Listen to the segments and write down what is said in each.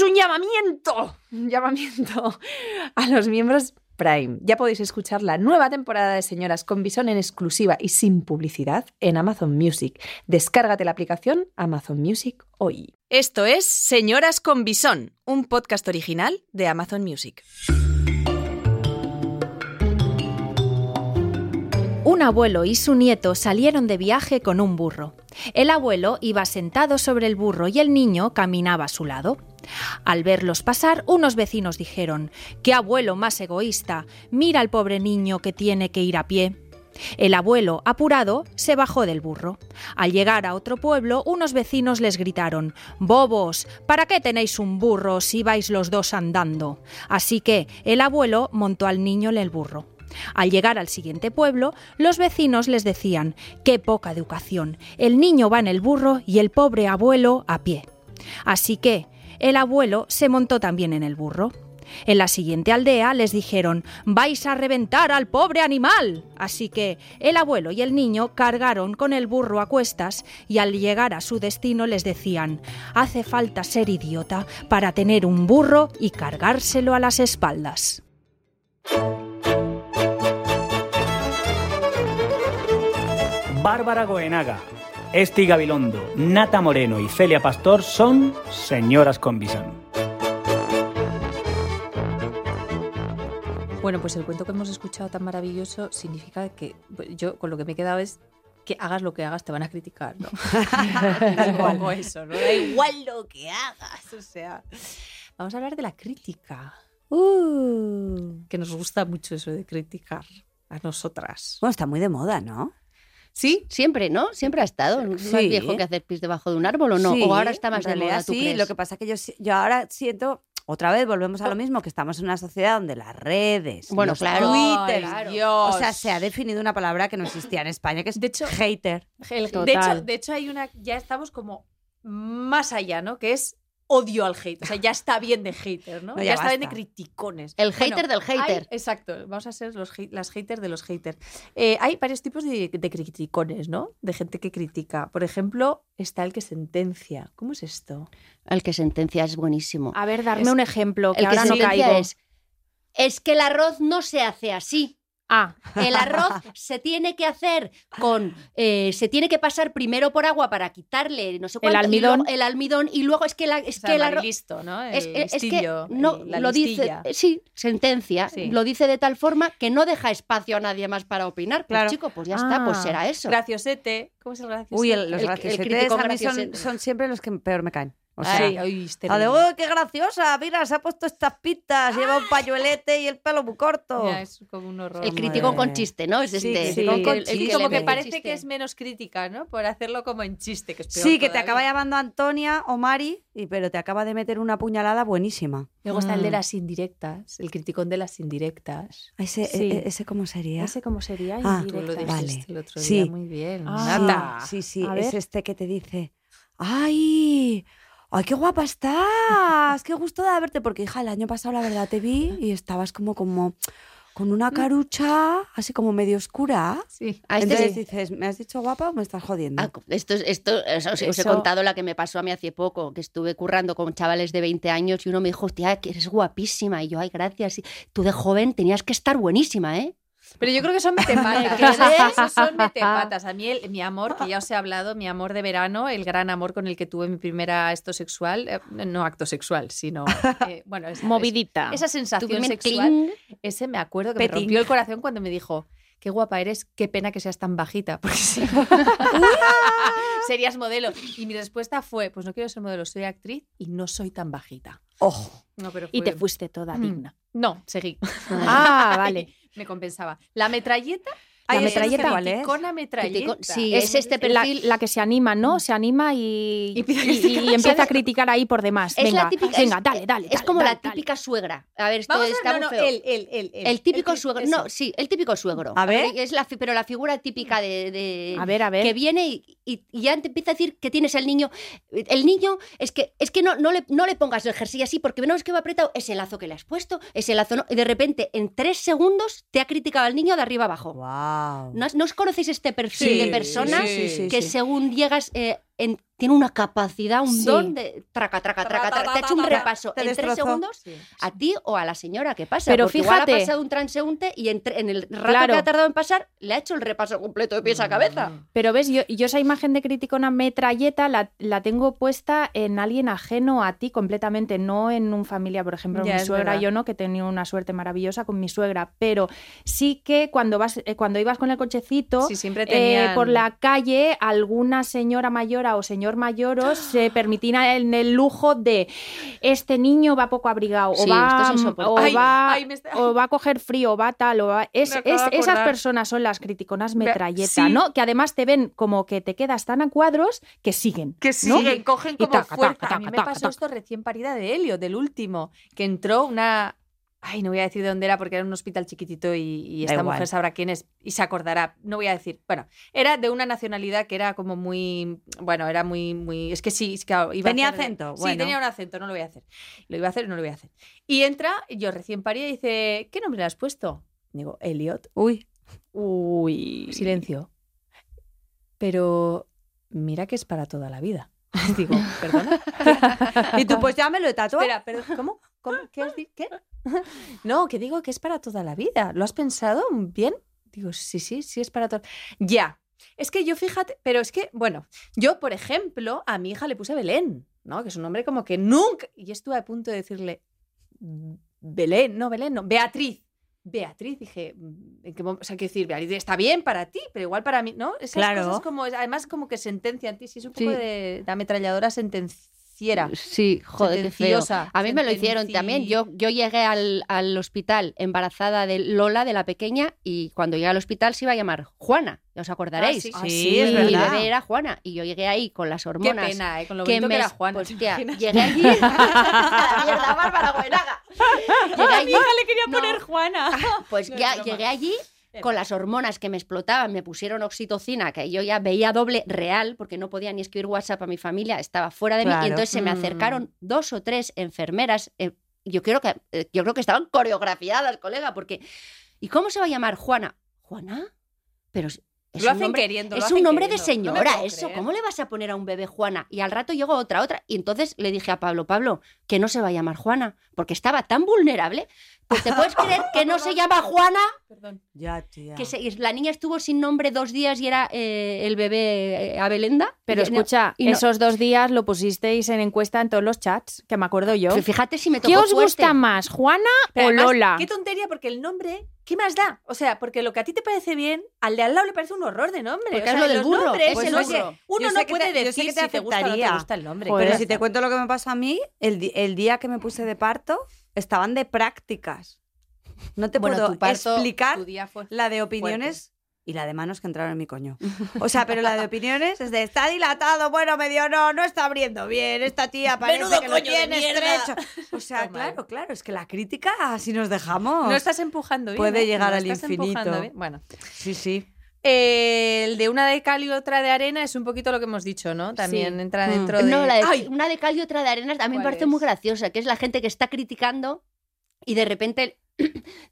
es un llamamiento, un llamamiento a los miembros Prime. Ya podéis escuchar la nueva temporada de Señoras con Bison en exclusiva y sin publicidad en Amazon Music. Descárgate la aplicación Amazon Music hoy. Esto es Señoras con Bison, un podcast original de Amazon Music. Un abuelo y su nieto salieron de viaje con un burro. El abuelo iba sentado sobre el burro y el niño caminaba a su lado. Al verlos pasar, unos vecinos dijeron, ¡Qué abuelo más egoísta! Mira al pobre niño que tiene que ir a pie. El abuelo, apurado, se bajó del burro. Al llegar a otro pueblo, unos vecinos les gritaron Bobos, ¿para qué tenéis un burro si vais los dos andando? Así que el abuelo montó al niño en el burro. Al llegar al siguiente pueblo, los vecinos les decían Qué poca educación. El niño va en el burro y el pobre abuelo a pie. Así que el abuelo se montó también en el burro. En la siguiente aldea les dijeron vais a reventar al pobre animal. Así que el abuelo y el niño cargaron con el burro a cuestas y al llegar a su destino les decían hace falta ser idiota para tener un burro y cargárselo a las espaldas. Bárbara Goenaga, Esti Gabilondo, Nata Moreno y Celia Pastor son señoras con visón. Bueno, pues el cuento que hemos escuchado tan maravilloso significa que pues, yo con lo que me he quedado es que hagas lo que hagas te van a criticar, ¿no? Supongo eso, ¿no? Da igual lo que hagas, o sea. Vamos a hablar de la crítica. Uh. Que nos gusta mucho eso de criticar a nosotras. Bueno, está muy de moda, ¿no? ¿Sí? Siempre, ¿no? Siempre ha estado. ¿No es más viejo que hacer pis debajo de un árbol o no? Sí, o ahora está más en de moda, realidad ¿tú sí, crees? lo que pasa es que yo, yo ahora siento, otra vez volvemos a lo mismo, que estamos en una sociedad donde las redes, Bueno, los claro. Twitter, Ay, o sea, Dios. se ha definido una palabra que no existía en España, que es De hecho- hater. El- de, Total. hecho, de hecho, hay una. Ya estamos como más allá, ¿no? Que es odio al hate. O sea, ya está bien de hater, ¿no? No, ya ya está bien de criticones. El Bueno, hater del hater. hay- exacto. Vamos a ser los, las haters de los haters. Eh, hay varios tipos de, de criticones, ¿no? De gente que critica. Por ejemplo, está el que sentencia. ¿Cómo es esto? El que sentencia es buenísimo. A ver, darme Es- un ejemplo, que el que ahora no sentencia caigo. es es que el arroz no se hace así. Ah, El arroz se tiene que hacer con. eh, se tiene que pasar primero por agua para quitarle no sé cuánto. y almidón. luego- el almidón y luego es que, la, es O sea, que el el arroz. listo, ¿no? El Es, es- es que no el- la lo dice, listilla. eh, sí, sentencia, Sí. lo dice de tal forma que no deja espacio a nadie más para opinar. Pues Claro. chico, pues ya está, pues Ah. será eso. Graciosete. ¿Cómo es el graciosete? Uy, el- los El- el graciosetes crítico a mí son, graciosete. son siempre los que peor me caen. O sea, Ay, la de. ¡oh, qué graciosa! Mira, se ha puesto estas pistas, lleva un pañuelete y el pelo muy corto. Ya, es como un horror. el crítico con chiste, ¿no? Es Sí, este. criticón el- con el- el chiste. le como que parece chiste. que es menos crítica, ¿no? Por hacerlo como en chiste, que es peor Sí, que te acaba llamando Antonia o Mari, y, pero te acaba de meter una puñalada buenísima. Luego está el de Mm. las indirectas, el criticón de las indirectas. Ese, Sí. e- ese cómo sería? ¿ese cómo sería? Ah, Tú lo Vale. el otro Sí. día muy bien. Ah. Sí, sí, es este que te dice, ¡ay! ¡Ay, qué guapa estás! ¡Qué gusto de verte! Porque, hija, el año pasado la verdad te vi y estabas como, como con una carucha así como medio oscura. Sí. Este Entonces sí. dices, ¿me has dicho guapa o me estás jodiendo? Ah, esto, es- esto os, os he contado la que me pasó a mí hace poco, que estuve currando con chavales de 20 años y uno me dijo, hostia, que eres guapísima. Y yo, ay, gracias. Y tú de joven tenías que estar buenísima, ¿eh? Pero yo creo que son metepatas. Son metepatas. A mí, el- mi amor, que ya os he hablado, mi amor de verano, el gran amor con el que tuve mi primera acto sexual, eh, no acto sexual, sino, eh, bueno, esa, Movidita. esa sensación sexual, ese me acuerdo que me rompió el corazón cuando me dijo, qué guapa eres, qué pena que seas tan bajita, porque si serías modelo. Y mi respuesta fue, pues no quiero ser modelo, soy actriz y no soy tan bajita. Ojo. No, pero Y te fuiste toda Mm. digna. No, seguí. Ah, vale. Me compensaba. La metralleta. La metralleta. cuál es. Criticona metralleta. Sí, Es es este la, perfil. la que se anima, ¿no? Se anima y, Y empieza a y- criticar. y empieza a ¿Sabes? criticar ahí por demás. Es venga, la típica, venga, es, dale, dale. Es dale, como dale, la dale. típica suegra. A ver, esto Vamos a está ver, no, muy no, feo. el, el, el, el, El típico suegro. eso. No, sí, el típico suegro. A ver. Es la, pero la figura típica de. de- A ver, a ver. Que viene y, y- y ya te empieza a decir que tienes el niño. El niño es que, es que no, no, le, no le pongas el jersey así porque no es que va apretado. Ese lazo que le has puesto, ese lazo no. Y de repente, en tres segundos, te ha criticado al niño de arriba abajo. Wow. ¿No, os- no os conocéis este perfil Sí, de persona sí, sí, sí, que sí. según llegas. eh, en- tiene una capacidad, un Sí. don de traca, traca, traca, traca. Te ha hecho un repaso en tres segundos a ti o a la señora que pasa. Pero porque igual fíjate- ha pasado un transeúnte y en, el rato Claro. que ha tardado en pasar, le ha hecho el repaso completo de pies a cabeza. Pero ves, yo, yo esa imagen de criticona metralleta la, la tengo puesta en alguien ajeno a ti completamente, no en un familia, por ejemplo, Ya, mi suegra, verdad. yo no, que he tenido una suerte maravillosa con mi suegra, pero sí que cuando vas, eh, cuando ibas con el cochecito, Sí, siempre eh, por la calle, alguna señora mayor o señor mayor se permitían el, el lujo de este niño va poco abrigado, Sí, o, va, es insoportable. o, Ay, va, ay, me está- o va a coger frío, o va tal, o va... Es, es- esas personas son las criticonas metralleta, sí. ¿no? Que además te ven como que te quedas tan a cuadros que siguen. Que ¿no? siguen, cogen como taca, fuerza. taca, a mí me pasó esto recién parida de Helio, del último, que entró una... Ay, no voy a decir de dónde era porque era un hospital chiquitito y, esta igual. mujer sabrá quién es y se acordará. No voy a decir. Bueno, era de una nacionalidad que era como muy. Bueno, era muy. muy es que sí, es que iba a Tenía hacer- acento, Sí, bueno. tenía un acento, no lo voy a hacer. Lo iba a hacer, no lo voy a hacer. Y entra, yo recién parida y dice: ¿Qué nombre le has puesto? Digo, Elliot. Uy. Uy. Silencio. Pero mira que es para toda la vida. Digo, perdona. Y tú, pues ya me lo he tatuado. Espera, pero ¿cómo? ¿Cómo? ¿Qué has dicho? ¿Qué? No, que digo que es para toda la vida. ¿Lo has pensado bien? Digo, sí, sí, sí es para toda. Ya. Es que yo fíjate, pero es que, bueno, yo, por ejemplo, a mi hija le puse Belén, ¿no? Que es un nombre como que nunca. Y estuve a punto de decirle Belén, no, Belén, no, Beatriz. Beatriz, dije, ¿en qué mom- o sea, quiero decir, Beatriz está bien para ti, pero igual para mí, ¿no? Esas Claro. cosas como, además como que sentencian ti, sí, es un poco Sí. de, de ametralladora sentenciera. Sí, joder, qué feo. A mí me lo hicieron también. Yo, yo llegué al, al hospital embarazada de Lola, de la pequeña, y cuando llegué al hospital se iba a llamar Juana, os acordaréis. sí. Ah, Sí, sí, es mi verdad. bebé era Juana, y yo llegué ahí con las Qué hormonas. pena, ¿eh? Con lo que bonito que me- era Juan. pues, ¿te tía, llegué allí. la mierda, Bárbara Buenaga. Llegué allí. le quería No. poner Juana. Pues No, ya llegué allí con las hormonas que me explotaban, me pusieron oxitocina, que yo ya veía doble real, porque no podía ni escribir WhatsApp a mi familia, estaba fuera de mí, y entonces se me Mm. acercaron dos o tres enfermeras. eh, yo creo que eh, yo creo que estaban coreografiadas, colega, porque ¿y cómo se va a llamar Juana? ¿Juana? Pero es Lo hacen nombre, queriendo, lo es hacen un nombre de queriendo. No señora, puedo eso. creer. ¿Cómo le vas a poner a un bebé Juana? Y al rato llegó otra, otra. Y entonces le dije a Pablo, Pablo, que no se va a llamar Juana, porque estaba tan vulnerable. Pues te puedes creer que no se llama Juana, Perdón. Ya, tía. que se- la niña estuvo sin nombre dos días y era eh, el bebé eh, Abelenda. Pero Y no- escucha, y no- esos dos días lo pusisteis en encuesta en todos los chats, que me acuerdo yo. Fíjate si me tocó ¿Qué os fuerte. gusta más, Juana Pero o además, Lola? Qué tontería, porque el nombre, ¿qué más da? O sea, porque lo que a ti te parece bien, al de al lado le parece un horror de nombre. Porque o es sea, lo del burro, nombres, es el oye, burro. Uno no sé puede te- sé decir que te si te gusta o no te gusta el nombre. Joder. Pero si te cuento lo que me pasó a mí, el, el día que me puse de parto, estaban de prácticas. No te Bueno, puedo parto, explicar la de opiniones y la de manos que entraron en mi coño. O sea, pero la de opiniones es de está dilatado, bueno, medio no, no está abriendo bien, esta tía parece Menudo que lo coño de tiene estrecho. O sea, Toma. claro, claro, es que la crítica, si nos dejamos. No estás empujando bien. Puede ¿eh? llegar No al estás infinito. empujando bien. Bueno. Sí, sí. Eh, el de una de cal y otra de arena es un poquito lo que hemos dicho, ¿no? También Sí. entra Mm. dentro de... No, la de- ¡Ay! una de cal y otra de arena a mí me ¿Cuál parece es? muy graciosa, que es la gente que está criticando y de repente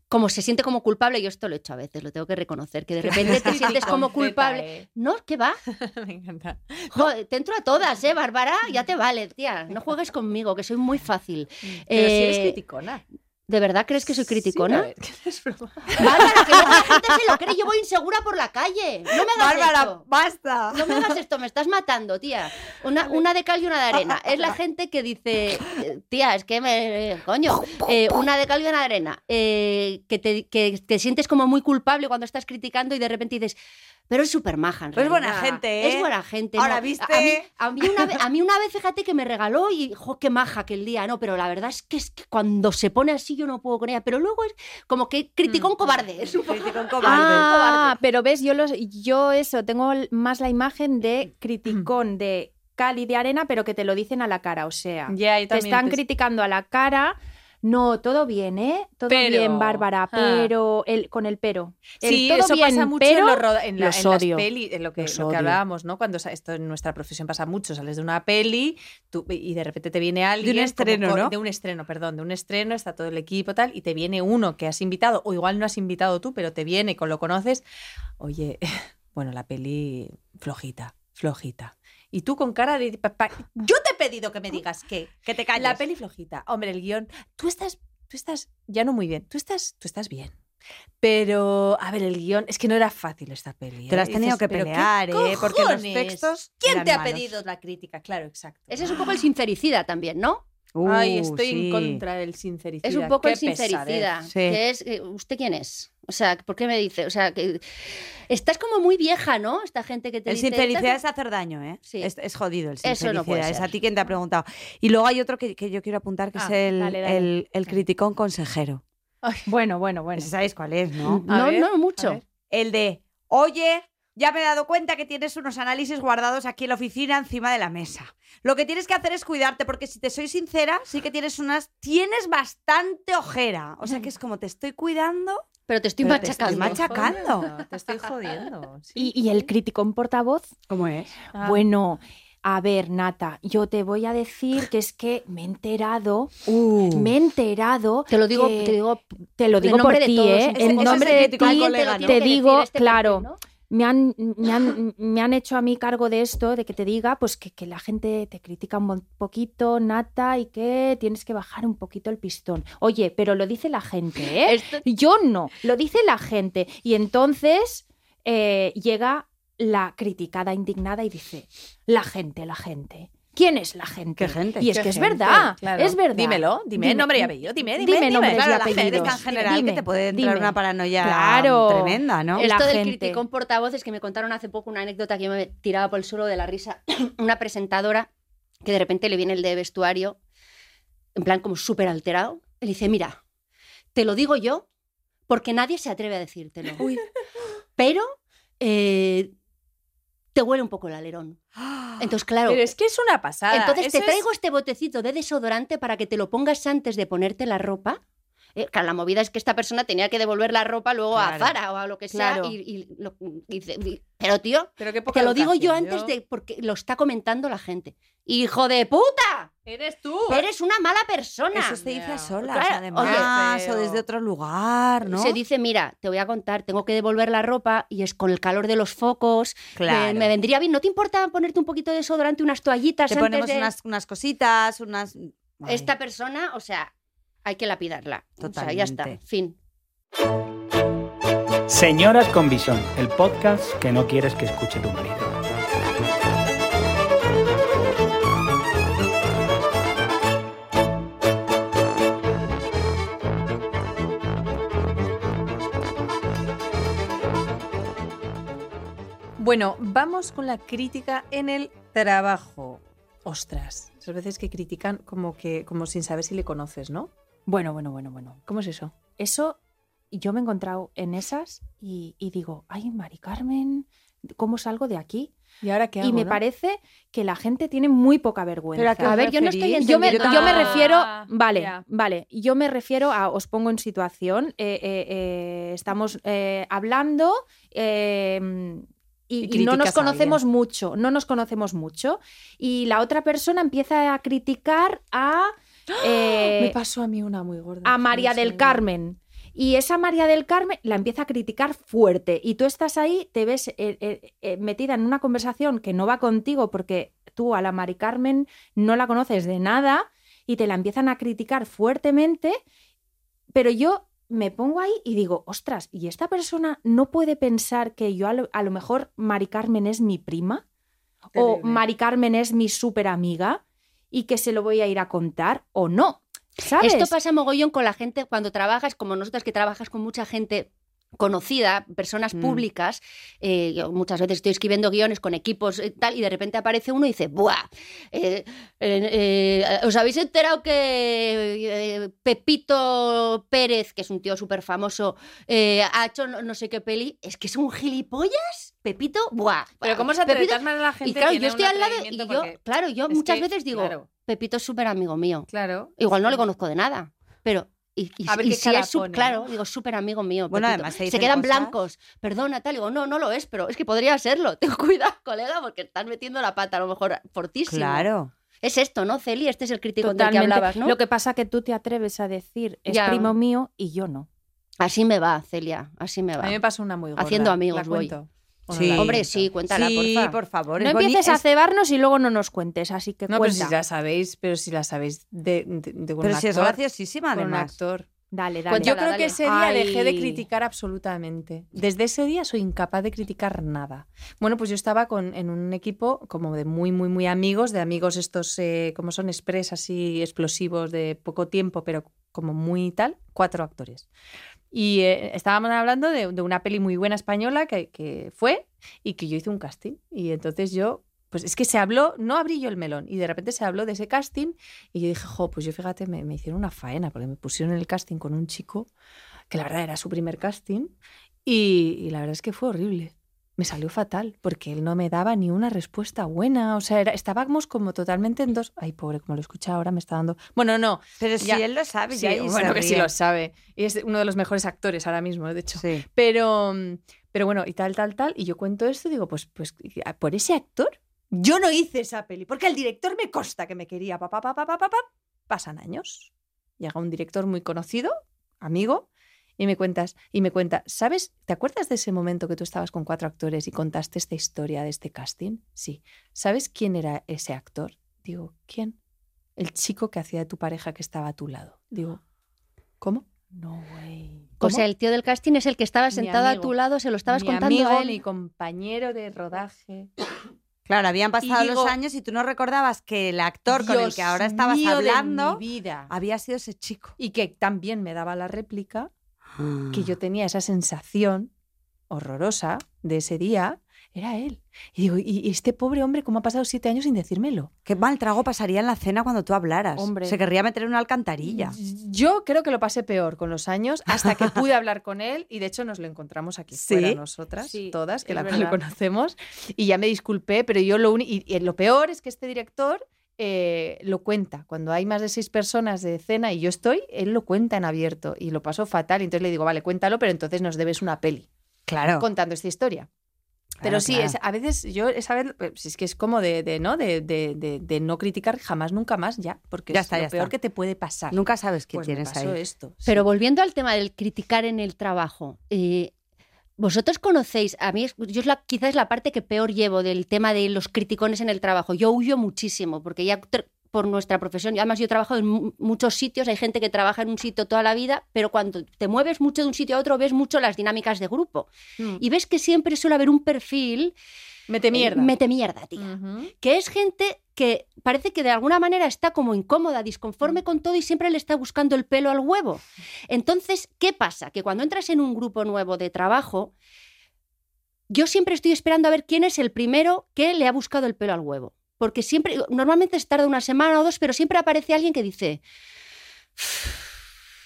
como se siente como culpable, yo esto lo he hecho a veces, lo tengo que reconocer, que de repente te sientes como culpable. eh. No, ¿qué va? Me encanta. Joder, te entro a todas, ¿eh, Bárbara? Ya te vale, tía. No juegues conmigo, que soy muy fácil. Pero si eres Eh, criticona. ¿De verdad crees que soy criticona? Sí, que broma. Bárbara, que no la gente se lo cree, yo voy insegura por la calle. No me hagas Bárbara, esto. basta. No me hagas esto, me estás matando, tía. Una, una de cal y una de arena. Es la gente que dice, tía, es que me. Coño, eh, una de cal y una de arena. eh, que, te, que te sientes como muy culpable cuando estás criticando y de repente dices, pero es súper maja. en es buena gente, ¿eh? Es buena gente. Ahora, no. ¿viste? A mí, a mí una vez, a mí una vez, fíjate que me regaló y, jo, qué maja aquel día. No, pero la verdad es que, es que cuando se pone así yo no puedo con ella. Pero luego es como que criticó un cobarde. Es un poco- Crítico un cobarde. Ah, pero ves, yo, los, yo eso, tengo más la imagen de criticón de cal y de arena, pero que te lo dicen a la cara, o sea, te están criticando a la cara. No, todo bien, ¿eh? Todo Pero- bien, Bárbara, ah. pero el, con el pero. El Sí, todo eso bien, pasa mucho pero en, los roda- en, la- los en las odio. peli, en lo que, lo hablábamos, ¿no? Cuando sa- esto en nuestra profesión pasa mucho, sales de una peli tú- y de repente te viene alguien como estreno, co- ¿no? De un estreno, perdón, de un estreno, está todo el equipo tal y te viene uno que has invitado o igual no has invitado tú, pero te viene con lo conoces. Oye, bueno, la peli flojita, flojita. Y tú con cara de... pa- pa- Yo te he pedido que me digas que... Que te calles. La peli flojita. Hombre, el guion... Tú estás... Tú estás... Ya no muy bien. Tú estás... Tú estás bien. Pero, a ver, el guion... Es que no era fácil esta peli. Te lo has ¿eh? tenido Dices, que ¿pero qué pelear, ¿eh? Porque los textos ¿Quién eran te ha malos. pedido la crítica? Claro, exacto. Ese es un poco el sincericida también, ¿no? Ay, estoy sí. en contra del sincericida. Es un poco Qué el sincericida. Sí. Que es, eh, ¿usted quién es? O sea, ¿por qué me dice? O sea, que estás como muy vieja, ¿no? Esta gente que te El dice. sincericida "Estás- es hacer daño, ¿eh? Sí. Es, es jodido el Eso sincericida. no puede Es a ser. ti quien te ha preguntado. Y luego hay otro que, que yo quiero apuntar, que Ah, es el, dale, dale. el- el criticón consejero. Bueno, bueno, bueno. Ese sabéis cuál es, ¿no? A No, ver, no mucho. El de, oye, ya me he dado cuenta que tienes unos análisis guardados aquí en la oficina encima de la mesa. Lo que tienes que hacer es cuidarte, porque si te soy sincera, sí que tienes unas. Tienes bastante ojera. O sea que es como te estoy cuidando. Pero te estoy Pero te estoy machacando. machacando. Te estoy jodiendo. sí. ¿Y, y el criticón portavoz? ¿Cómo es? Ah. Bueno, a ver, Nata, yo te voy a decir que es que me he enterado, Uh. me he enterado. Te lo digo, que- te digo te lo en digo por ti. ¿eh? En nombre de crítico ti, te digo, este claro, perfil, ¿no? Me han, me, han, me han hecho a mí cargo de esto, de que te diga pues que, que la gente te critica un poquito, Nata, y que tienes que bajar un poquito el pistón. Oye, pero lo dice la gente, ¿eh? Esto- Yo no, lo dice la gente. Y entonces eh, llega la criticada indignada y dice, la gente, la gente. ¿Quién es la gente? ¿Qué gente? Y es Qué que es gente, verdad, claro. es verdad. Dímelo, dime nombre y apellido, dime, dime, Dime dime. Claro, y la gente tan general Dime, que te puede entrar dime. una paranoia Claro. tremenda, ¿no? El- la Esto del gente. criticón portavoces que me contaron hace poco una anécdota que yo me tiraba por el suelo de la risa. una presentadora que de repente le viene el de vestuario, en plan como súper alterado, y le dice, mira, te lo digo yo porque nadie se atreve a decírtelo. Pero eh, te huele un poco el alerón. Entonces, claro, Pero es que es una pasada. entonces te es- traigo este botecito de desodorante para que te lo pongas antes de ponerte la ropa. Eh, claro, la movida es que esta persona tenía que devolver la ropa luego a. Zara o a lo que sea. Claro. Y, y lo- y dice, y- pero tío, Pero te lo digo yo antes de. porque lo está comentando la gente. ¡Hijo de puta! Eres tú. Eres una mala persona. Eso se dice a solas, Claro, además, oye, o desde otro lugar, ¿no? Se dice, mira, te voy a contar, tengo que devolver la ropa y es con el calor de los focos. Claro. Me, me vendría bien. ¿No te importa ponerte un poquito de desodorante, unas toallitas Te antes ponemos de- unas, unas cositas, unas... Ay. Esta persona, o sea, hay que lapidarla. O sea, ya está. Totalmente. Fin. Señoras con Visión, el podcast que no quieres que escuche tu marido. Bueno, vamos con la crítica en el trabajo. Ostras, esas veces que critican como que como sin saber si le conoces, ¿no? Bueno, bueno, bueno, bueno. ¿Cómo es eso? Eso, yo me he encontrado en esas y, y digo, ay, Mari Carmen, ¿cómo salgo de aquí? ¿Y ahora qué Y hago, me no? parece que la gente tiene muy poca vergüenza. Pero ¿a qué os A ver, yo no estoy? Yo me, yo me tampoco. refiero, Ah, vale, vale, yo me refiero a, os pongo en situación, eh, eh, eh, estamos eh, hablando eh, y, Y y no nos conocemos mucho, no nos conocemos mucho y la otra persona empieza a criticar a, eh, Me pasó a mí una muy gorda. a María del. Carmen. Y esa María del Carmen la empieza a criticar fuerte. Y tú estás ahí, te ves eh, eh, metida en una conversación que no va contigo porque tú a la Mari Carmen no la conoces de nada y te la empiezan a criticar fuertemente. Pero yo me pongo ahí y digo, ostras, ¿y esta persona no puede pensar que yo a lo, a lo mejor Mari Carmen es mi prima? ¿O. Mari Carmen es mi súper amiga? Y que se lo voy a ir a contar o no. ¿Sabes? Esto pasa mogollón con la gente cuando trabajas, como nosotras que trabajas con mucha gente conocida, personas Mm. públicas, eh, yo muchas veces estoy escribiendo guiones con equipos y tal, y de repente aparece uno y dice, ¡buah! eh, eh, eh, ¿Os habéis enterado que eh, Pepito Pérez, que es un tío súper famoso, eh, ha hecho no, no sé qué peli? ¿Es que es un gilipollas? ¿Pepito? ¡Buah! Pero ¿cómo se atreve? Maneras, la gente Y claro, yo estoy al lado y yo, claro, yo muchas que, veces digo, claro. Pepito es súper amigo mío. Claro. Igual no le conozco de nada, pero... Y, y- A ver y qué si cara es su- pone, claro, ¿no? digo, súper amigo mío. Bueno, además se quedan cosas- blancos. Perdona, tal. Digo, no, no lo es, pero es que podría serlo. Tengo cuidado, colega, porque estás metiendo la pata a lo mejor fortísimo. Claro. Es esto, ¿no, Celi? Este es el crítico del que hablabas, ¿no? Lo que pasa que tú te atreves a decir es Ya. primo mío y yo no. Así me va, Celia, así me va. A mí me pasó una muy gorda. Haciendo amigos la voy. cuento. ¿O no Sí. Hombre, sí, cuéntala, sí, porfa. por favor. No empieces a cebarnos y luego no nos cuentes, así que No, pero cuenta. si la sabéis, pero si la sabéis de, de, de un Pero si es actor, graciosísima, con un actor. Dale, dale. Pues yo Dale, creo que ese día dejé de criticar absolutamente. Desde ese día soy incapaz de criticar nada. Bueno, pues yo estaba con, en un equipo como de muy, muy, muy amigos, de amigos estos, eh, como son express, así explosivos de poco tiempo, pero como muy tal, cuatro actores. Y eh, estábamos hablando de, una peli muy buena española que, que fue y que yo hice un casting. Y entonces yo, pues es que se habló, no abrí yo el melón, y de repente se habló de ese casting y yo dije, jo, pues yo fíjate, me, me hicieron una faena porque me pusieron en el casting con un chico que la verdad era su primer casting y la verdad es que fue horrible. Me salió fatal porque él no me daba ni una respuesta buena. O sea, era- estábamos como totalmente en dos. Ay, pobre, como lo escucha ahora, me está dando. Bueno, no. Pero si Ya. él lo sabe, Sí, ya bueno, que sí lo sabe. Y es uno de los mejores actores ahora mismo, de hecho. Sí. Pero, pero bueno, y tal, tal, tal. Y yo cuento esto y digo, pues, pues por ese actor, yo no hice esa peli. Porque el director me consta que me quería. Pa, pa, pa, pa, pa, pa, pa. Pasan años. Llega un director muy conocido, amigo, y me cuentas, y me cuenta, ¿sabes? ¿Te acuerdas de ese momento que tú estabas con cuatro actores y contaste esta historia de este casting? Sí. ¿Sabes quién era ese actor? Digo, ¿quién? El chico que hacía de tu pareja que estaba a tu lado. Digo, ¿cómo? No, güey. O sea, el tío del casting es el que estaba sentado a amigo. tu lado, se lo estabas mi contando amigo, a él. mi compañero de rodaje. Claro, habían pasado digo, los años y tú no recordabas que el actor con el Dios que ahora estabas hablando vida. había sido ese chico. Y que también me daba la réplica que yo tenía esa sensación horrorosa de ese día, era él. Y digo, ¿y este pobre hombre cómo ha pasado siete años sin decírmelo? Qué mal trago pasaría en la cena cuando tú hablaras. Hombre. Se querría meter en una alcantarilla. Yo creo que lo pasé peor con los años hasta que pude hablar con él y de hecho nos lo encontramos aquí ¿Sí? fuera nosotras, Sí, todas, que la verdad. lo conocemos y ya me disculpé, pero yo lo único y, y lo peor es que este director eh, lo cuenta cuando hay más de seis personas de cena y yo estoy, él lo cuenta en abierto y lo pasó fatal y entonces le digo, vale, cuéntalo, pero entonces nos debes una peli Claro. contando esta historia. Pero Claro, sí, claro. es- a veces yo esa vez pues, es que es como de, de, ¿no? De, de- de- de no criticar jamás nunca más ya, porque Ya es está, lo ya peor está. que te puede pasar. Nunca sabes quién Pues me tienes pasó ahí. esto. sí. Pero volviendo al tema del criticar en el trabajo, eh, vosotros conocéis, a mí yo es la, quizás es la parte que peor llevo del tema de los criticones en el trabajo. Yo huyo muchísimo porque ya por nuestra profesión, y además yo trabajo en mu- muchos sitios, hay gente que trabaja en un sitio toda la vida, pero cuando te mueves mucho de un sitio a otro ves mucho las dinámicas de grupo Mm. y ves que siempre suele haber un perfil Mete mierda. mete mierda, tía que es gente que parece que de alguna manera está como incómoda, disconforme con todo y siempre le está buscando el pelo al huevo. Entonces, ¿qué pasa? Que cuando entras en un grupo nuevo de trabajo, yo siempre estoy esperando a ver quién es el primero que le ha buscado el pelo al huevo. Porque siempre, normalmente se tarda una semana o dos, pero siempre aparece alguien que dice,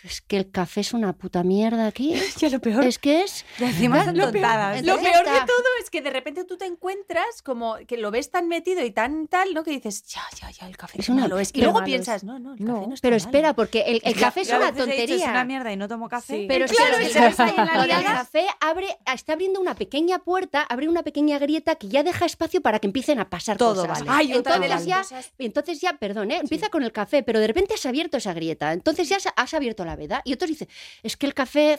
es que el café es una puta mierda aquí. Ya lo peor. Es que es... Lo peor- tontadas. Lo Entonces ya peor de todo es que de repente tú te encuentras como que lo ves tan metido y tan tal, ¿no? Que dices, ya, ya, ya, el café Es una- malo es. Y luego malo piensas, es. no, no, el No, café no está Pero malo". espera, porque el, el café es Yo una he dicho, tontería. Es una mierda y no tomo café. Sí. Pero Claro, es que lo del liada. café abre, está abriendo una pequeña puerta, abre una pequeña grieta que ya deja espacio para que empiecen a pasar Todo cosas. vale. Ay, entonces ya, entonces ya, perdón, ¿eh? empieza con el café, pero de repente has abierto esa grieta. Entonces ya has, has abierto la Y otros dicen, es que el café,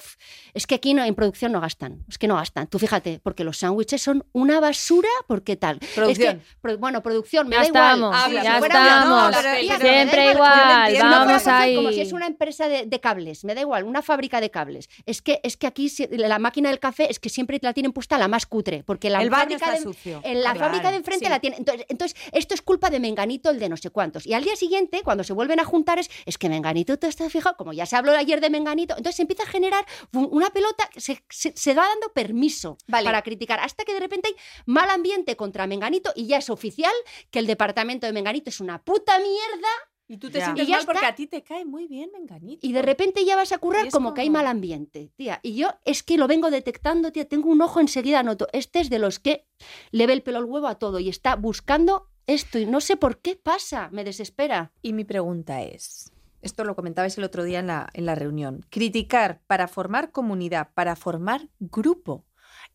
es que aquí no, en producción no gastan. Es que no gastan. Tú fíjate, porque los sándwiches son una basura, porque tal. Producción. Es que, pro- bueno, producción, me Ya da igual. estamos, Habla, ya estamos. no, Siempre igual, entiendo. vamos No hacer Como ahí. si es una empresa de, de cables, me da igual, una fábrica de cables. Es que, es que aquí si- la máquina del café es que siempre la tienen puesta la más cutre, porque la el fábrica está de, sucio. en la Claro. fábrica de enfrente sí. la tiene. Entonces, entonces, esto es culpa de Menganito, el de no sé cuántos. Y al día siguiente, cuando se vuelven a juntar, es, es que Menganito, ¿te estás fijado? Como ya se habló ayer de Menganito, entonces se empieza a generar un- una pelota, que se, se, se va dando permiso Vale. para criticar, hasta que de repente hay mal ambiente contra Menganito y ya es oficial que el departamento de Menganito es una puta mierda Y tú te Ya. sientes Y ya mal porque a ti te cae muy bien, Menganito. y de repente ya vas a currar es como, que hay como- mal ambiente, tía. Y yo es que lo vengo detectando, tía, tengo un ojo enseguida, noto, este es de los que le ve el pelo al huevo a todo y está buscando esto y no sé por qué pasa, me desespera. Y mi pregunta es, esto lo comentabais el otro día en la, en la reunión, criticar para formar comunidad, para formar grupo.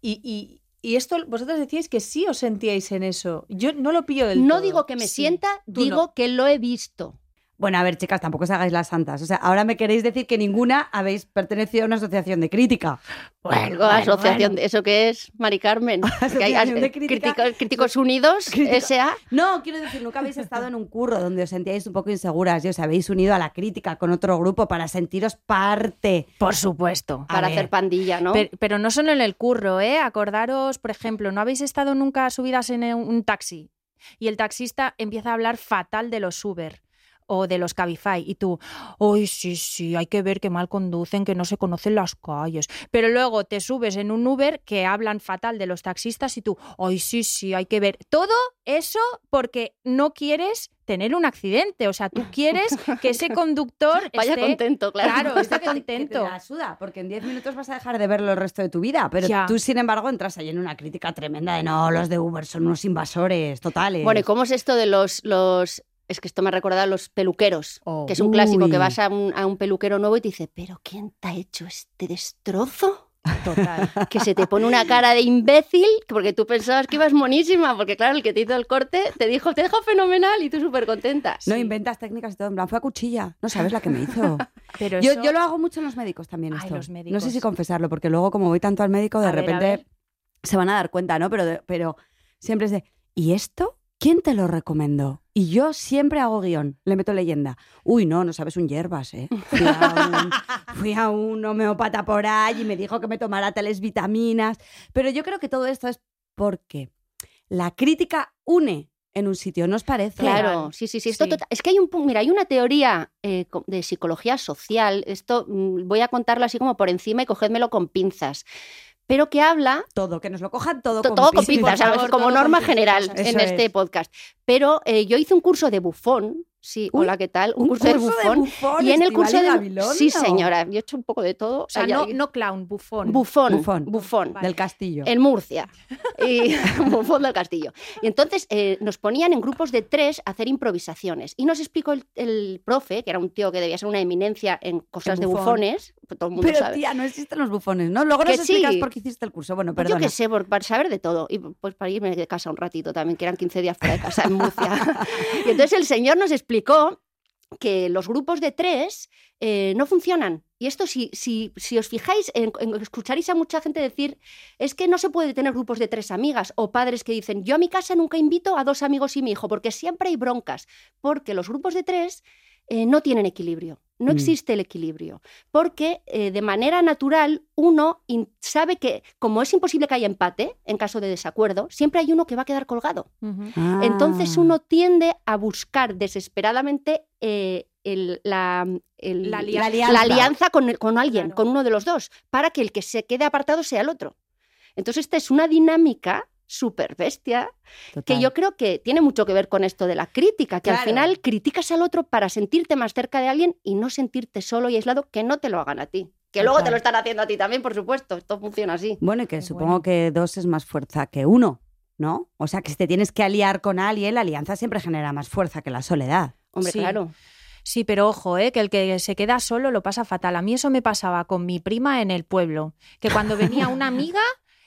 Y, y- y esto, vosotros decíais que sí os sentíais en eso. Yo no lo pillo del No todo. digo que me Sí. sienta, digo no. que lo he visto. Bueno, a ver, chicas, tampoco os hagáis las santas. O sea, ahora me queréis decir que ninguna habéis pertenecido a una asociación de crítica. Bueno, asociación de eso que es, Mari Carmen. Que hay- Asociación de crítica. Críticos, Críticos Unidos, Crítico- S.A. No, quiero decir, nunca habéis estado en un curro donde os sentíais un poco inseguras y os habéis unido a la crítica con otro grupo para sentiros parte. Por supuesto. A para ver. hacer pandilla, ¿no? Pero, pero no solo en el curro, ¿eh? Acordaros, por ejemplo, ¿no habéis estado nunca subidas en un taxi? Y el taxista empieza a hablar fatal de los Uber o de los Cabify. Y tú, ¡ay, sí, sí! Hay que ver que mal conducen, que no se conocen las calles. Pero luego te subes en un Uber que hablan fatal de los taxistas y tú, ¡ay, sí, sí! Hay que ver. Todo eso porque no quieres tener un accidente. O sea, tú quieres que ese conductor Vaya esté... contento, claro. Claro, Que que te contento. la suda, porque en 10 minutos vas a dejar de verlo el resto de tu vida. Pero Ya. tú, sin embargo, entras ahí en una crítica tremenda de no, los de Uber son unos invasores totales. Bueno, ¿y cómo es esto de los, los... Es que esto me ha recordado a los peluqueros, Oh. que es un clásico Uy. que vas a un, a un peluquero nuevo y te dice, ¿pero quién te ha hecho este destrozo? Total. Que se te pone una cara de imbécil, porque tú pensabas que ibas monísima, porque claro, el que te hizo el corte te dijo, te dejo fenomenal y tú súper contenta. No inventas técnicas y todo. En plan, fue a cuchilla. No sabes la que me hizo. Pero yo, eso- yo lo hago mucho en los médicos también. Ay, Esto. los No sé si confesarlo, porque luego, como voy tanto al médico, de A repente ver. se van a dar cuenta, ¿no? Pero, pero siempre es de, ¿y esto? ¿Quién te lo recomendó? Y yo siempre hago guion, le meto leyenda. Uy, no, no sabes un hierbas, ¿eh? Fui a un, fui a un homeópata por ahí y me dijo que me tomara tales vitaminas. Pero yo creo que todo esto es porque la crítica une en un sitio, ¿no os parece? Claro, sí, sí, sí. Esto Sí. tota- Es que hay un mira, hay una teoría eh, de psicología social. Esto mm, voy a contarlo así como por encima y cogédmelo con pinzas. Pero que habla Todo, que nos lo cojan todo, to- con todo con como todo norma general en este es. podcast. Pero eh, yo hice un curso de bufón. Sí, Uy, hola, ¿qué tal? Un, Un curso, de bufón. bufón, y en el curso de Gabilondo. Sí, señora, yo he hecho un poco de todo. O sea, no, no clown, bufón. Bufón, Bufón. bufón. Vale. Del castillo. En Murcia, y Bufón del Castillo. Y entonces eh, nos ponían en grupos de tres a hacer improvisaciones. Y nos explicó el, el profe, que era un tío que debía ser una eminencia en cosas En de bufones, pues todo el mundo Pero sabe. tía, no existen los bufones, ¿no? Luego nos Que sí. explicas por qué hiciste el curso. Bueno, Pues perdona. yo qué sé, por, para saber de todo. Y pues para irme de casa un ratito también, que eran 15 días fuera de casa en Murcia. y entonces el señor nos explicó que los grupos de tres eh, no funcionan. Y esto, si, si, si os fijáis, en- escucharéis a mucha gente decir, es que no se puede tener grupos de tres amigas o padres que dicen, yo a mi casa nunca invito a dos amigos y mi hijo, porque siempre hay broncas, porque los grupos de tres eh, no tienen equilibrio. No Mm. existe el equilibrio, porque eh, de manera natural uno sabe que como es imposible que haya empate en caso de desacuerdo, siempre hay uno que va a quedar colgado. Ujú. Ah. Entonces uno tiende a buscar desesperadamente eh, el- la, el- La La alianza. la alianza con, el- con alguien, Claro. con uno de los dos, para que el que se quede apartado sea el otro. Entonces esta es una dinámica súper bestia que yo creo que tiene mucho que ver con esto de la crítica, que al final criticas al otro para sentirte más cerca de alguien y no sentirte solo y aislado, que no te lo hagan a ti. Que luego te lo están haciendo a ti también, por supuesto. Esto funciona así. Bueno, y que supongo bueno. que dos es más fuerza que uno, ¿no? O sea, que si te tienes que aliar con alguien, la alianza siempre genera más fuerza que la soledad. Hombre, Sí. claro. Sí, pero ojo, ¿eh? que el que se queda solo lo pasa fatal. A mí eso me pasaba con mi prima en el pueblo, que cuando venía una amiga,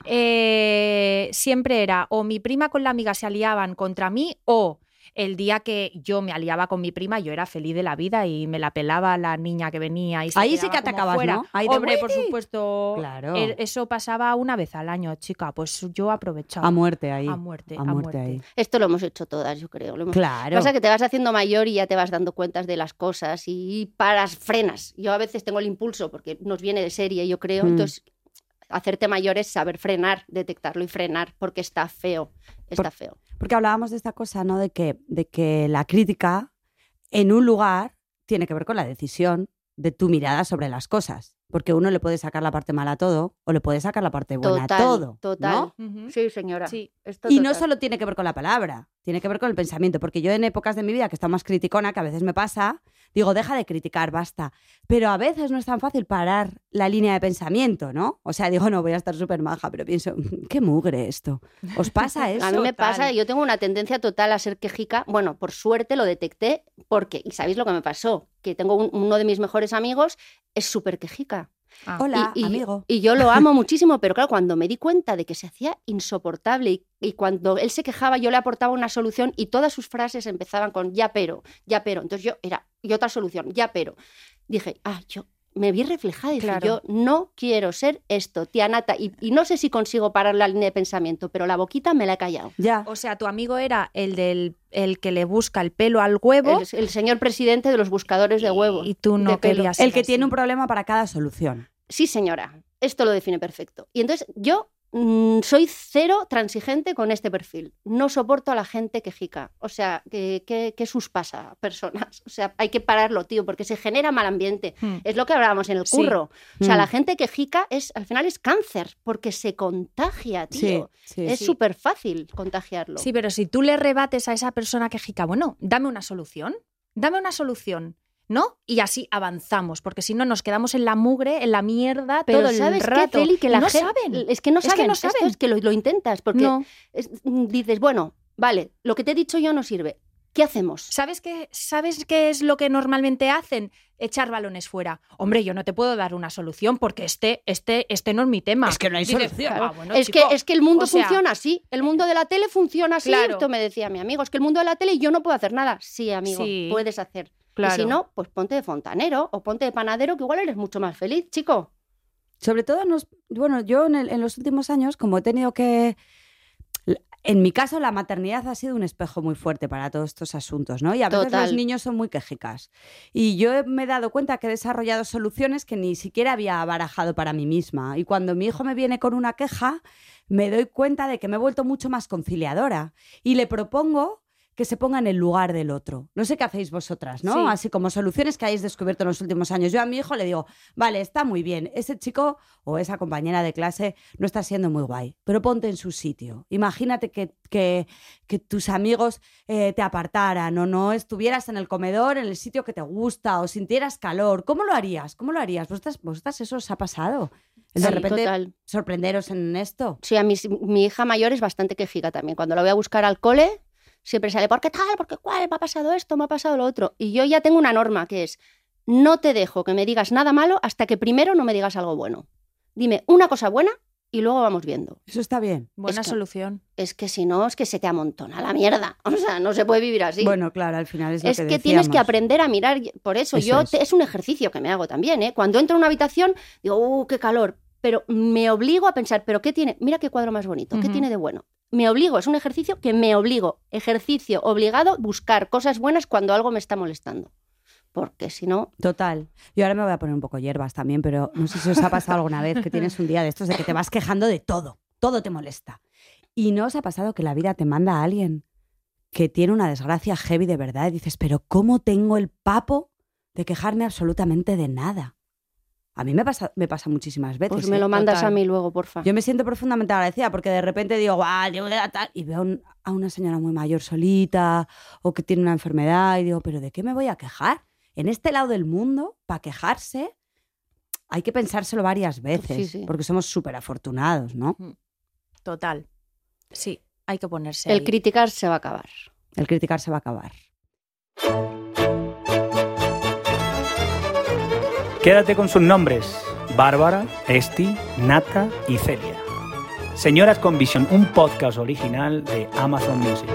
eh, siempre era o mi prima con la amiga se aliaban contra mí o el día que yo me aliaba con mi prima, yo era feliz de la vida y me la pelaba la niña que venía. Y se Ahí sí que atacabas, fuera. ¿no? Ahí de, Hombre, por supuesto. Claro. Eso pasaba una vez al año, chica. Pues yo aprovechaba. A muerte ahí. A muerte, A a muerte muerte. ahí. Esto lo hemos hecho todas, yo creo. Lo hemos- Claro. Pasa que te vas haciendo mayor y ya te vas dando cuentas de las cosas y paras, frenas. Yo a veces tengo el impulso porque nos viene de serie, yo creo. Mm. Entonces, hacerte mayor es saber frenar, detectarlo y frenar porque está feo. Está Por- feo. Porque hablábamos de esta cosa, ¿no? De que, de que la crítica en un lugar tiene que ver con la decisión de tu mirada sobre las cosas. Porque uno le puede sacar la parte mala a todo o le puede sacar la parte buena Total, a todo. total. Sí, señora. Sí. Esto Y no solo tiene que ver con la palabra, tiene que ver con el pensamiento. Porque yo en épocas de mi vida que está más criticona, que a veces me pasa, digo, deja de criticar, basta. Pero a veces no es tan fácil parar la línea de pensamiento, ¿no? O sea, digo, no, voy a estar súper maja, pero pienso, qué mugre esto. ¿Os pasa eso? A mí me pasa, yo tengo una tendencia total a ser quejica. Bueno, por suerte lo detecté porque, y sabéis lo que me pasó, que tengo un- uno de mis mejores amigos, es súper quejica. Ah. Hola, y, y- amigo. Y yo lo amo muchísimo, pero claro, cuando me di cuenta de que se hacía insoportable y, y cuando él se quejaba, yo le aportaba una solución y todas sus frases empezaban con ya pero, ya pero. Entonces yo era, y otra solución, ya pero. Dije, ah, yo me vi reflejada y dije, Claro. yo no quiero ser esto, tía Nata. Y, y no sé si consigo parar la línea de pensamiento, pero la boquita me la he callado. Ya. O sea, tu amigo era el del el que le busca el pelo al huevo El, el señor presidente de los buscadores de huevos. y tú no pelo. querías El que así. tiene un problema para cada solución. Sí, señora, esto lo define perfecto. Y entonces yo soy cero transigente con este perfil. No soporto a la gente quejica. O sea, que, que, que sus pasa personas. O sea, hay que pararlo, tío, porque se genera mal ambiente. Hmm. Es lo que hablábamos en el Sí. curro. O sea, Mm. la gente quejica es, al final es cáncer, porque se contagia, tío. sí. es sí. súper fácil contagiarlo. Sí, pero si tú le rebates a esa persona quejica, bueno, dame una solución, dame una solución, ¿no? Y así avanzamos, porque si no nos quedamos en la mugre, en la mierda pero todo el ¿sabes rato. qué, Feli? Que la no gen- saben. Es que no Es que saben. no Esto saben. es que lo, lo intentas, porque No. es- dices, bueno, vale, lo que te he dicho yo no sirve. ¿Qué hacemos? ¿Sabes qué, ¿Sabes qué es lo que normalmente hacen? Echar balones fuera. Hombre, yo no te puedo dar una solución porque este, este, este no es mi tema. Es que no hay Dices, solución. "Ah, bueno, es, chico". que, es que el mundo o sea- funciona así. El mundo de la tele funciona así. Claro. Esto me decía mi amigo. Es que el mundo de la tele yo no puedo hacer nada. Sí, amigo, Sí. puedes hacer. Claro. Y si no, pues ponte de fontanero o ponte de panadero, que igual eres mucho más feliz, chico. Sobre todo, nos, bueno, yo en, el- en los últimos años, como he tenido que... En mi caso, la maternidad ha sido un espejo muy fuerte para todos estos asuntos, ¿no? Y a veces los niños son muy quejicas. Y yo me he dado cuenta que he desarrollado soluciones que ni siquiera había barajado para mí misma. Y cuando mi hijo me viene con una queja, me doy cuenta de que me he vuelto mucho más conciliadora. Y le propongo que se ponga en el lugar del otro. No sé qué hacéis vosotras, ¿no? Sí. Así como soluciones que hayáis descubierto en los últimos años. Yo a mi hijo le digo, vale, está muy bien, ese chico o esa compañera de clase no está siendo muy guay, pero ponte en su sitio. Imagínate que, que- que tus amigos eh, te apartaran o no estuvieras en el comedor, en el sitio que te gusta o sintieras calor. ¿Cómo lo harías? ¿Cómo lo harías? ¿Vosotras, vosotras eso os ha pasado? De Sí, repente total. sorprenderos en esto. Sí, a mi, mi hija mayor es bastante quejica también. Cuando la voy a buscar al cole, siempre sale, ¿por qué tal? ¿Por qué cuál? Me ha pasado esto, me ha pasado lo otro. Y yo ya tengo una norma que es, no te dejo que me digas nada malo hasta que primero no me digas algo bueno. Dime una cosa buena y luego vamos viendo. Eso está bien. Buena es que- solución. Es que si no, es que se te amontona la mierda. O sea, no se puede vivir así. Bueno, claro, al final es lo es que que, tienes que aprender a mirar. Por eso, Eso yo es. te- es un ejercicio que me hago también. ¿eh? Cuando entro en una habitación, digo, ¡uh, qué calor! Pero me obligo a pensar, ¿pero qué tiene? Mira qué cuadro más bonito, ¿qué tiene de bueno? Me obligo, es un ejercicio que me obligo. Ejercicio obligado, buscar cosas buenas cuando algo me está molestando. Porque si no, Total. Yo ahora me voy a poner un poco hierbas también, pero no sé si os ha pasado alguna vez que tienes un día de estos de que te vas quejando de todo, todo te molesta. Y no os ha pasado que la vida te manda a alguien que tiene una desgracia heavy de verdad y dices, pero ¿cómo tengo el papo de quejarme absolutamente de nada? A mí me pasa, me pasa muchísimas veces. pues me ¿eh? lo mandas total. a mí luego, porfa. Yo me siento profundamente agradecida porque de repente digo, guau, llevo de la tal", y veo a un- a una señora muy mayor solita o que tiene una enfermedad y digo, pero ¿de qué me voy a quejar? En este lado del mundo, para quejarse, hay que pensárselo varias veces Sí, sí. porque somos súper afortunados, ¿no? Total. Sí, hay que ponerse El ahí. criticar se va a acabar. El criticar se va a acabar. Quédate con sus nombres: Bárbara, Esti, Nata y Celia. Señoras con Visión, un podcast original de Amazon Music.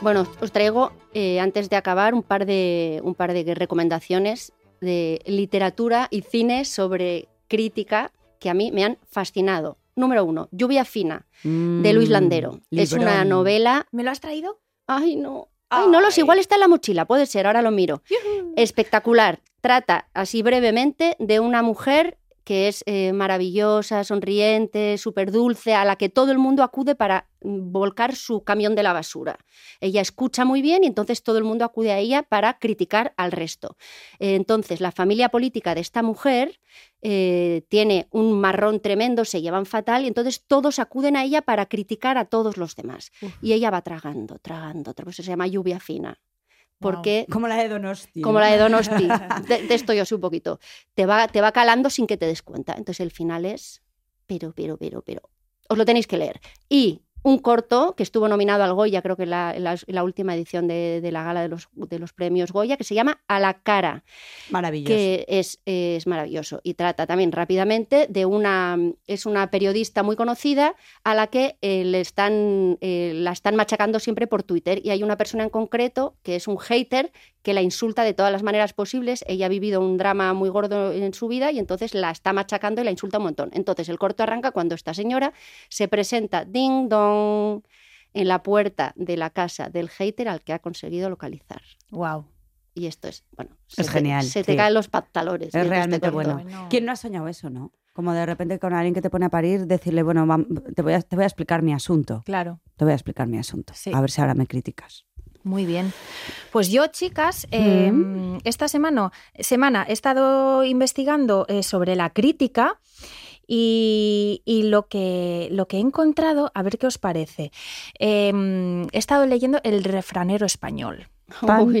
Bueno, os traigo, eh, antes de acabar, un par de, un par de recomendaciones de literatura y cine sobre crítica que a mí me han fascinado. Número uno, Lluvia Fina, de Luis Mm, Landero. Es una novela... ¿Me lo has traído? Ay, no. Ay, no lo sé, Ay. igual está en la mochila, puede ser, ahora lo miro. Espectacular. Trata, así brevemente, de una mujer que es eh, maravillosa, sonriente, súper dulce, a la que todo el mundo acude para mm, volcar su camión de la basura. Ella escucha muy bien y entonces todo el mundo acude a ella para criticar al resto. Eh, entonces, la familia política de esta mujer eh, tiene un marrón tremendo, se llevan fatal y entonces todos acuden a ella para criticar a todos los demás. Y ella va tragando, tragando, por eso se llama lluvia fina. Porque Como la de Donosti. como la de Donosti. De, de esto yo sé un poquito. Te va, te va calando sin que te des cuenta. Entonces el final es, pero, pero, pero, pero. Os lo tenéis que leer. Y un corto que estuvo nominado al Goya, creo que en la, última edición de, de la gala de los, de los premios Goya, que se llama A la cara, Maravilloso. que es, es maravilloso y trata también rápidamente de una es una periodista muy conocida a la que eh, le están eh, la están machacando siempre por Twitter y hay una persona en concreto que es un hater que la insulta de todas las maneras posibles. Ella ha vivido un drama muy gordo en su vida y entonces la está machacando y la insulta un montón. Entonces el corto arranca cuando esta señora se presenta ding dong en la puerta de la casa del hater al que ha conseguido localizar. Wow. Y esto es, bueno, Es se te- genial, se te sí. caen los pantalones. Es este realmente bueno. ¿Quién no ha soñado eso, no? Como de repente con alguien que te pone a parir, decirle, bueno, te voy a, te voy a explicar mi asunto. Claro. Te voy a explicar mi asunto. Sí. A ver si ahora me criticas. Muy bien. Pues yo, chicas, eh, esta semana, semana he estado investigando eh, sobre la crítica y, y lo, que, lo que he encontrado, a ver qué os parece. Eh, he estado leyendo El refranero español.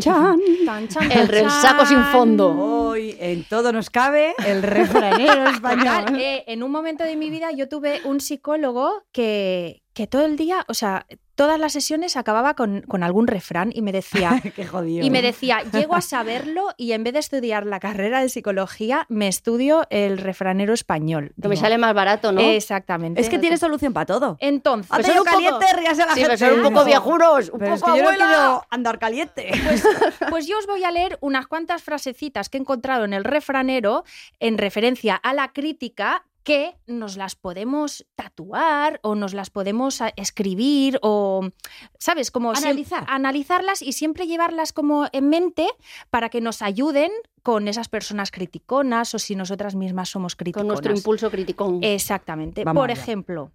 Chan. Tan, chan, El resaco sin fondo. Hoy en todo nos cabe el refranero Total, español. eh, en un momento de mi vida yo tuve un psicólogo que, que todo el día, o sea, todas las sesiones acababa con, con algún refrán y me decía, Qué jodido. Y me decía, llego a saberlo y en vez de estudiar la carrera de psicología, me estudio el refranero español. Que me sale más barato, ¿no? Exactamente. Es que tiene solución para todo. Entonces, un poco- caliente, la Sí, gente. pero son un poco viejuros, un Pero es poco que yo no abuela. quiero andar caliente. pues yo os voy a leer unas cuantas frasecitas que he encontrado en el refranero en referencia a la crítica que nos las podemos tatuar o nos las podemos a- escribir o, ¿sabes? Como Analizar. analizarlas y siempre llevarlas como en mente para que nos ayuden con esas personas criticonas o si nosotras mismas somos criticonas. Con nuestro impulso criticón. Exactamente. Vamos Por allá. ejemplo,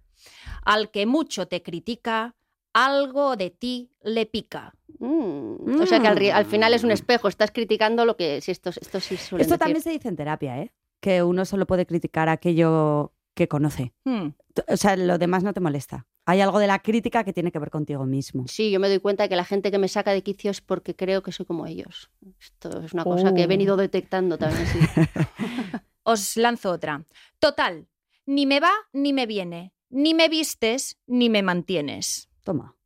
al que mucho te critica, algo de ti le pica. Mm. O sea que al, final es un espejo, estás criticando lo que... Sí, esto, esto sí suelen Esto decir. también se dice en terapia, ¿eh? Que uno solo puede criticar aquello que conoce. Hmm. O sea, lo demás no te molesta. Hay algo de la crítica que tiene que ver contigo mismo. Sí, yo me doy cuenta de que la gente que me saca de quicio es porque creo que soy como ellos. Esto es una cosa que he Oh. venido detectando también. sí. Os lanzo otra. Total, ni me va ni me viene, ni me vistes ni me mantienes. Toma.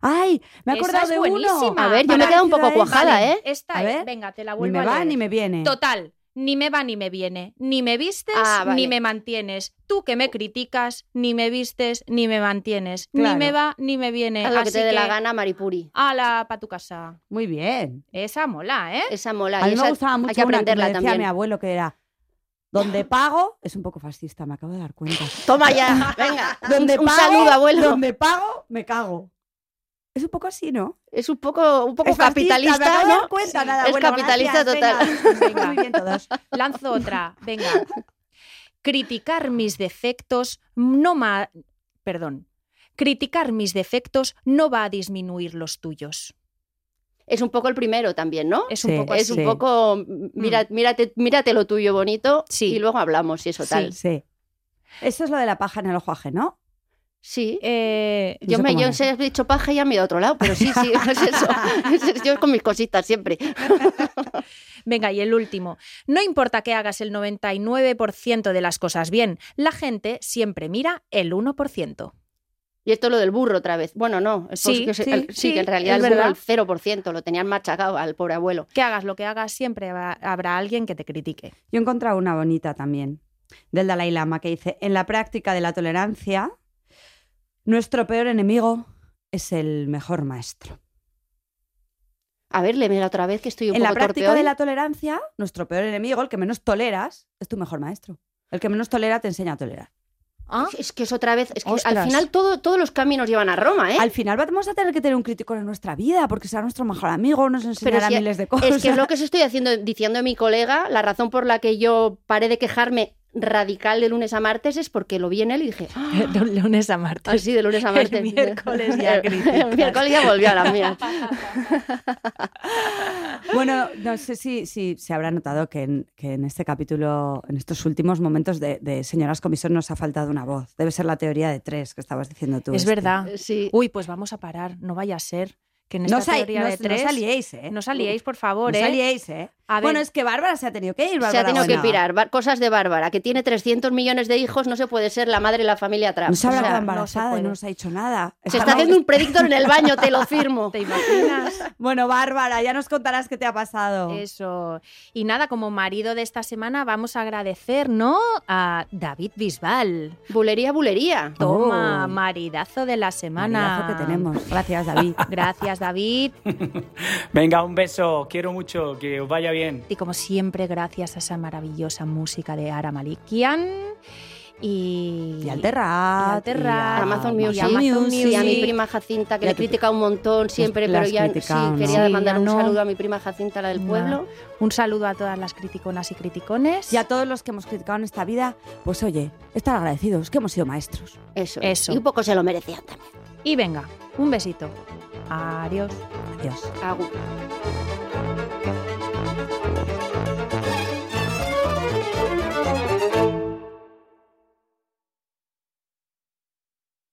¡Ay! Me he acordado es de uno. buenísima. A ver, yo me he quedado un poco cuajada. ¿eh? Esta A ver, venga, te la Ni vuelvo me a va leer. ni me viene. Total, ni me va ni me viene, ni me vistes Ah, vale. ni me mantienes. Tú que me criticas, ni me vistes ni me mantienes. Ni me va ni me viene. Haz lo que Así te dé la que, gana, Maripuri. ala pa' tu casa. Muy bien. Esa mola, ¿eh? Esa mola. A y mí me esa gustaba mucho hay que una que me aprenderla decía también. mi abuelo que era donde pago es un poco fascista, me acabo de dar cuenta. Toma ya, venga. Donde un pago, saludo, abuelo. Donde pago, me cago. Es un poco así, ¿no? Es un poco, un poco Es fascista, capitalista, me de ¿no? dar cuenta, Sí, nada, es bueno, capitalista gracias, total. venga. Muy bien todos. Lanzo otra, venga. Criticar mis defectos no ma... Perdón. Criticar mis defectos no va a disminuir los tuyos. Es un poco el primero también, ¿no? Es un Sí, poco Es un poco, mira, mírate, mírate lo tuyo bonito Sí. y luego hablamos y eso tal. Sí. Eso es lo de la paja en el ojo ajeno. Sí. Eh, Yo sé me yo es. he dicho paja y ya me he ido a otro lado, pero sí, sí, es eso. Es- Yo con mis cositas siempre. Venga, y el último. No importa que hagas el 99% de las cosas bien, la gente siempre mira el 1%. Y esto es lo del burro otra vez. Bueno, no, es Sí, que sí, el- sí, sí, que en realidad es el burro verdad. el 0%, lo tenían machacado al pobre abuelo. Que hagas lo que hagas, siempre va- habrá alguien que te critique. Yo he encontrado una bonita también, del Dalai Lama, que dice, en la práctica de la tolerancia, nuestro peor enemigo es el mejor maestro. A ver, léemela otra vez que estoy un En la poco torpe práctica hoy. de la tolerancia, nuestro peor enemigo, el que menos toleras, es tu mejor maestro. El que menos tolera te enseña a tolerar. ¿Ah? Es que es otra vez, es que al final todo, todos los caminos llevan a Roma, ¿eh? Al final vamos a tener que tener un crítico en nuestra vida, porque será nuestro mejor amigo, nos enseñará si- miles de cosas. Es que es lo que os estoy haciendo, diciendo a mi colega, la razón por la que yo paré de quejarme radical de lunes a martes es porque lo vi en él y dije, "Ah, De un lunes a martes. así de lunes a El martes. miércoles ya El- miércoles ya volvió a las mías. Bueno, no sé si, si se habrá notado que en, que en este capítulo, en estos últimos momentos de, de Señoras Comisión, nos ha faltado una voz. Debe ser la teoría de tres que estabas diciendo tú. Es Esti. verdad. Sí. Uy, pues vamos a parar. No vaya a ser que en esta No, teoría no- de no tres... saliéis, ¿eh? No saliéis, por favor, No ¿eh? saliéis, ¿eh? A ver, Bueno, es que Bárbara se ha tenido que ir. Se ha Bárbara tenido que pirar. Cosas de Bárbara, que tiene 300 millones de hijos, no se puede ser la madre de la familia Trump. No se habrá O sea, quedado no se embarazada y no nos ha dicho nada. se Está está haciendo un predictor en el baño, te lo firmo. ¿te imaginas? Bueno, Bárbara, ya nos contarás qué te ha pasado. Eso. Y nada, como marido de esta semana vamos a agradecer, ¿no? A David Bisbal. Bulería, bulería. Toma, Oh. maridazo de la semana. Maridazo que tenemos. Gracias, David. Gracias, David. Venga, un beso. Quiero mucho. Que os vaya bien. Y como siempre, gracias a esa maravillosa música de Ara Malikian. Y, Y al Terrat. Y al Terrat. A Amazon y Music, Amazon y a mi Music. prima Jacinta, que le critica un montón siempre, las pero ya sí, ¿no? quería Sí, mandar ya un no. saludo a mi prima Jacinta, la del Nah. pueblo. Un saludo a todas las criticonas y criticones. Y a todos los que hemos criticado en esta vida, pues oye, estar agradecidos, que hemos sido maestros. Eso. Eso. Y un poco se lo merecían también. Y venga, un besito. Adiós. Adiós. Agur.